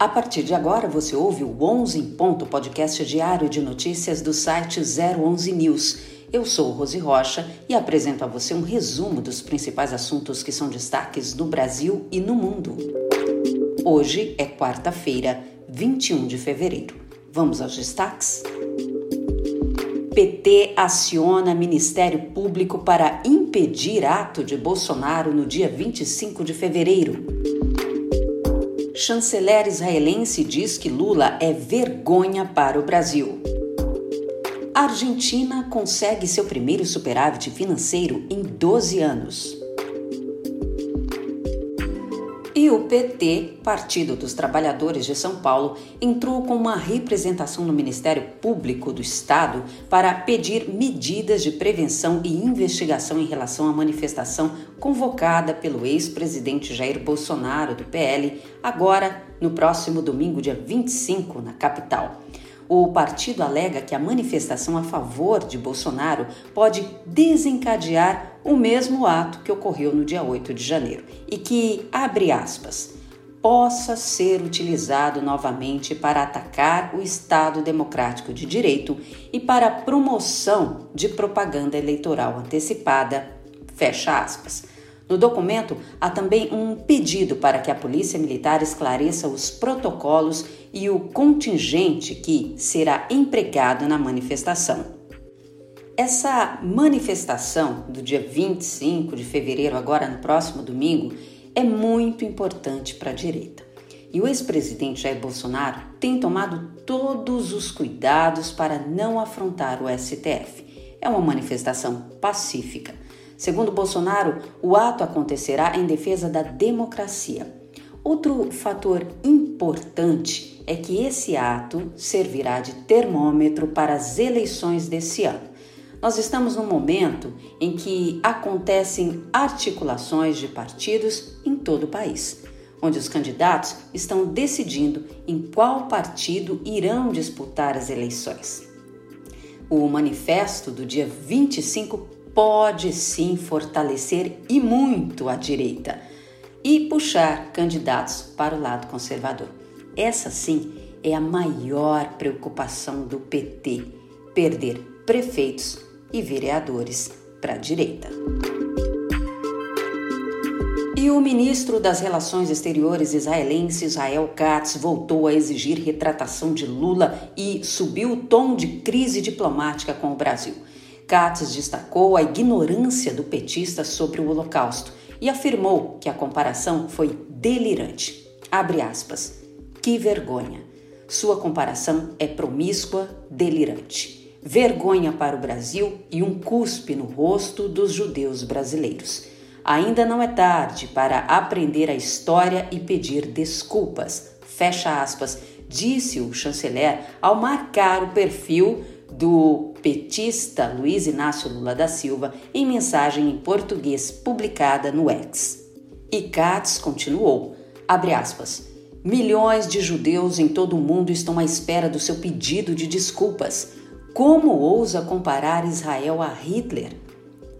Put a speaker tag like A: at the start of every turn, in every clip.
A: A partir de agora, você ouve o 11 em Ponto, podcast diário de notícias do site 011 News. Eu sou Rose Rocha e apresento a você um resumo dos principais assuntos que são destaques no Brasil e no mundo. Hoje é quarta-feira, 21 de fevereiro. Vamos aos destaques? PT aciona Ministério Público para impedir ato de Bolsonaro no dia 25 de fevereiro. Chanceler israelense diz que Lula é vergonha para o Brasil. Argentina consegue seu primeiro superávit financeiro em 12 anos. E o PT, Partido dos Trabalhadores de São Paulo, entrou com uma representação no Ministério Público do Estado para pedir medidas de prevenção e investigação em relação à manifestação convocada pelo ex-presidente Jair Bolsonaro, do PL, agora no próximo domingo, dia 25, na capital. O partido alega que a manifestação a favor de Bolsonaro pode desencadear o mesmo ato que ocorreu no dia 8 de janeiro e que, abre aspas, possa ser utilizado novamente para atacar o Estado Democrático de Direito e para a promoção de propaganda eleitoral antecipada, fecha aspas. No documento, há também um pedido para que a Polícia Militar esclareça os protocolos e o contingente que será empregado na manifestação. Essa manifestação do dia 25 de fevereiro, agora no próximo domingo, é muito importante para a direita. E o ex-presidente Jair Bolsonaro tem tomado todos os cuidados para não afrontar o STF. É uma manifestação pacífica Segundo Bolsonaro, o ato acontecerá em defesa da democracia. Outro fator importante é que esse ato servirá de termômetro para as eleições desse ano. Nós estamos num momento em que acontecem articulações de partidos em todo o país, onde os candidatos estão decidindo em qual partido irão disputar as eleições. O manifesto do dia 25 pode sim fortalecer e muito a direita e puxar candidatos para o lado conservador. Essa sim é a maior preocupação do PT: perder prefeitos e vereadores para a direita. E o ministro das Relações Exteriores israelense Israel Katz voltou a exigir retratação de Lula e subiu o tom de crise diplomática com o Brasil. Katz destacou a ignorância do petista sobre o Holocausto e afirmou que a comparação foi delirante. Abre aspas. Que vergonha. Sua comparação é promíscua, delirante. Vergonha para o Brasil e um cuspe no rosto dos judeus brasileiros. Ainda não é tarde para aprender a história e pedir desculpas. Fecha aspas, disse o chanceler ao marcar o perfil do petista Luiz Inácio Lula da Silva em mensagem em português publicada no X. E Katz continuou, abre aspas, milhões de judeus em todo o mundo estão à espera do seu pedido de desculpas. Como ousa comparar Israel a Hitler?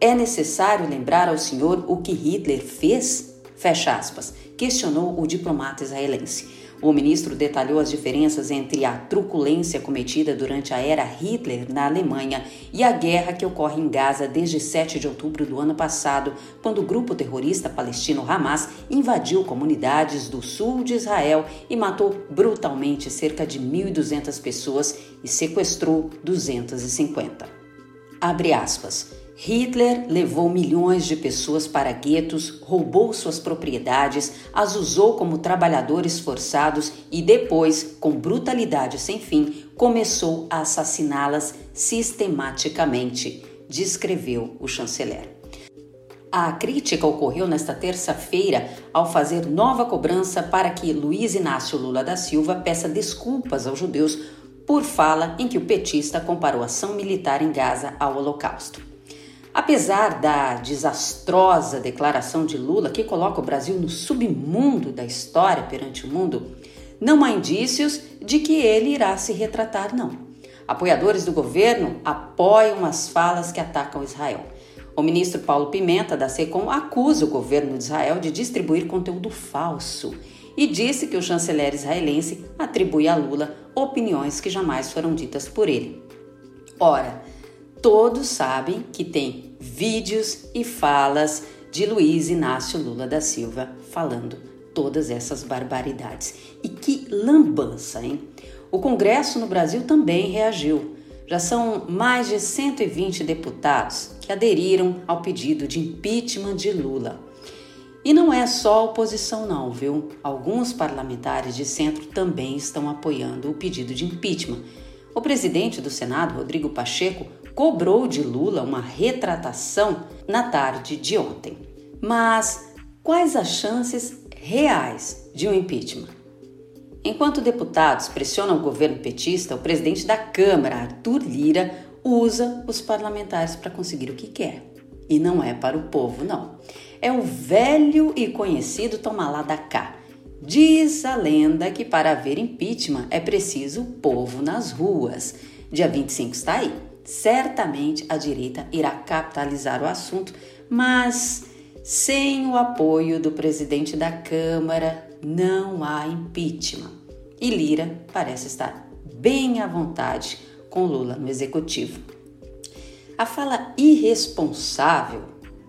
A: É necessário lembrar ao senhor o que Hitler fez? Fecha aspas, questionou o diplomata israelense. O ministro detalhou as diferenças entre a truculência cometida durante a era Hitler na Alemanha e a guerra que ocorre em Gaza desde 7 de outubro do ano passado, quando o grupo terrorista palestino Hamas invadiu comunidades do sul de Israel e matou brutalmente cerca de 1.200 pessoas e sequestrou 250. Abre aspas. Hitler levou milhões de pessoas para guetos, roubou suas propriedades, as usou como trabalhadores forçados e depois, com brutalidade sem fim, começou a assassiná-las sistematicamente, descreveu o chanceler. A crítica ocorreu nesta terça-feira ao fazer nova cobrança para que Luiz Inácio Lula da Silva peça desculpas aos judeus por fala em que o petista comparou a ação militar em Gaza ao Holocausto. Apesar da desastrosa declaração de Lula, que coloca o Brasil no submundo da história perante o mundo, não há indícios de que ele irá se retratar, não. Apoiadores do governo apoiam as falas que atacam Israel. O ministro Paulo Pimenta, da SECOM, acusa o governo de Israel de distribuir conteúdo falso e disse que o chanceler israelense atribui a Lula opiniões que jamais foram ditas por ele. Ora, todos sabem que tem vídeos e falas de Luiz Inácio Lula da Silva falando todas essas barbaridades. E que lambança, hein? O Congresso no Brasil também reagiu. Já são mais de 120 deputados que aderiram ao pedido de impeachment de Lula. E não é só a oposição, não, viu? Alguns parlamentares de centro também estão apoiando o pedido de impeachment. O presidente do Senado, Rodrigo Pacheco, cobrou de Lula uma retratação na tarde de ontem. Mas quais as chances reais de um impeachment? Enquanto deputados pressionam o governo petista, o presidente da Câmara, Arthur Lira, usa os parlamentares para conseguir o que quer. E não é para o povo, não é o velho e conhecido toma lá da cá. Diz a lenda que para haver impeachment é preciso povo nas ruas. Dia 25 está aí. Certamente a direita irá capitalizar o assunto, mas sem o apoio do presidente da Câmara não há impeachment. E Lira parece estar bem à vontade com Lula no executivo. A fala irresponsável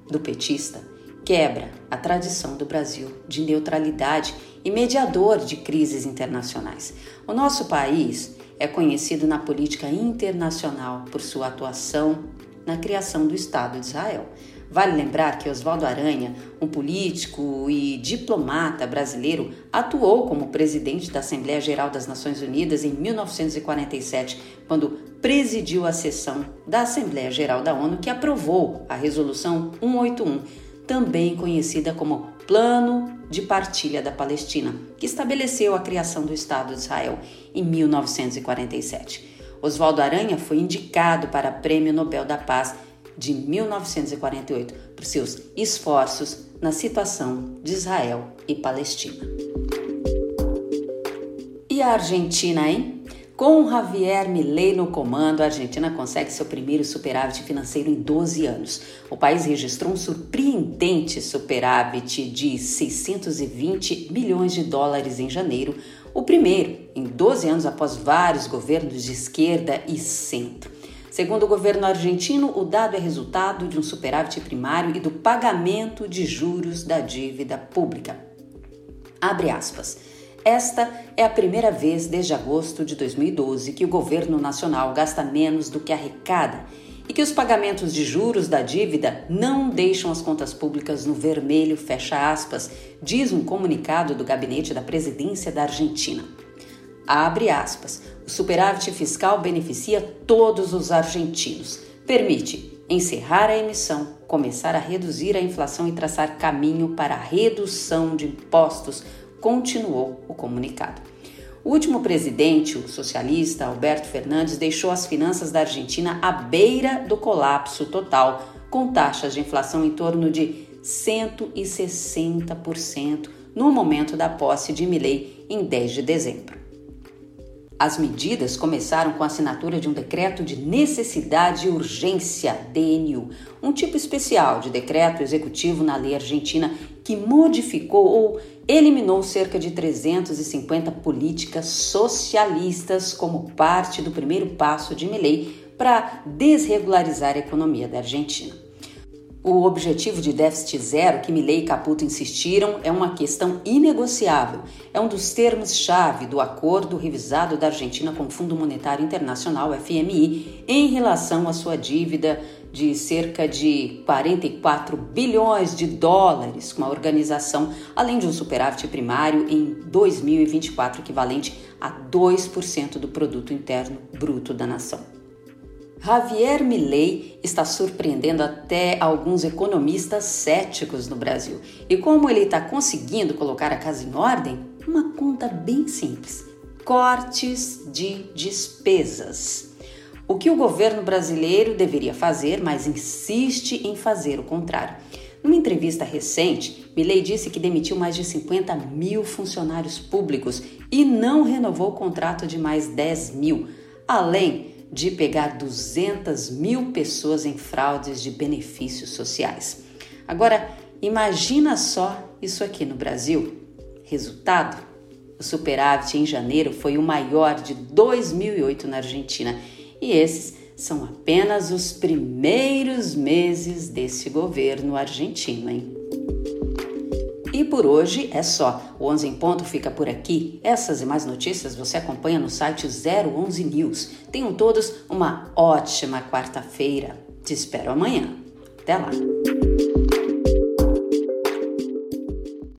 A: do petista quebra a tradição do Brasil de neutralidade e mediador de crises internacionais. O nosso país é conhecido na política internacional por sua atuação na criação do Estado de Israel. Vale lembrar que Oswaldo Aranha, um político e diplomata brasileiro, atuou como presidente da Assembleia Geral das Nações Unidas em 1947, quando presidiu a sessão da Assembleia Geral da ONU que aprovou a Resolução 181 também conhecida como Plano de Partilha da Palestina, que estabeleceu a criação do Estado de Israel em 1947. Oswaldo Aranha foi indicado para o Prêmio Nobel da Paz de 1948 por seus esforços na situação de Israel e Palestina. E a Argentina, hein? Com Javier Milei no comando, a Argentina consegue seu primeiro superávit financeiro em 12 anos. O país registrou um surpreendente superávit de 620 milhões de dólares em janeiro, o primeiro em 12 anos após vários governos de esquerda e centro. Segundo o governo argentino, o dado é resultado de um superávit primário e do pagamento de juros da dívida pública. Abre aspas. Esta é a primeira vez desde agosto de 2012 que o governo nacional gasta menos do que arrecada e que os pagamentos de juros da dívida não deixam as contas públicas no vermelho, fecha aspas, diz um comunicado do gabinete da presidência da Argentina. Abre aspas. O superávit fiscal beneficia todos os argentinos. Permite encerrar a emissão, começar a reduzir a inflação e traçar caminho para a redução de impostos continuou o comunicado. O último presidente, o socialista Alberto Fernandes, deixou as finanças da Argentina à beira do colapso total, com taxas de inflação em torno de 160% no momento da posse de Milei em 10 de dezembro. As medidas começaram com a assinatura de um decreto de necessidade e urgência, DNU, um tipo especial de decreto executivo na lei argentina que modificou ou eliminou cerca de 350 políticas socialistas como parte do primeiro passo de Milley para desregularizar a economia da Argentina. O objetivo de déficit zero que Milley e Caputo insistiram é uma questão inegociável. É um dos termos-chave do acordo revisado da Argentina com o Fundo Monetário Internacional, FMI, em relação à sua dívida de cerca de 44 bilhões de dólares com a organização, além de um superávit primário em 2024 equivalente a 2% do produto interno bruto da nação. Javier Milei está surpreendendo até alguns economistas céticos no Brasil. E como ele está conseguindo colocar a casa em ordem? Uma conta bem simples: cortes de despesas. O que o governo brasileiro deveria fazer, mas insiste em fazer o contrário. Numa entrevista recente, Milei disse que demitiu mais de 50 mil funcionários públicos e não renovou o contrato de mais 10 mil, além de pegar 200 mil pessoas em fraudes de benefícios sociais. Agora, imagina só isso aqui no Brasil. Resultado? O superávit em janeiro foi o maior de 2008 na Argentina e esses são apenas os primeiros meses desse governo argentino, hein? E por hoje é só. O 11 em ponto fica por aqui. Essas e mais notícias você acompanha no site 011 News. Tenham todos uma ótima quarta-feira. Te espero amanhã. Até lá!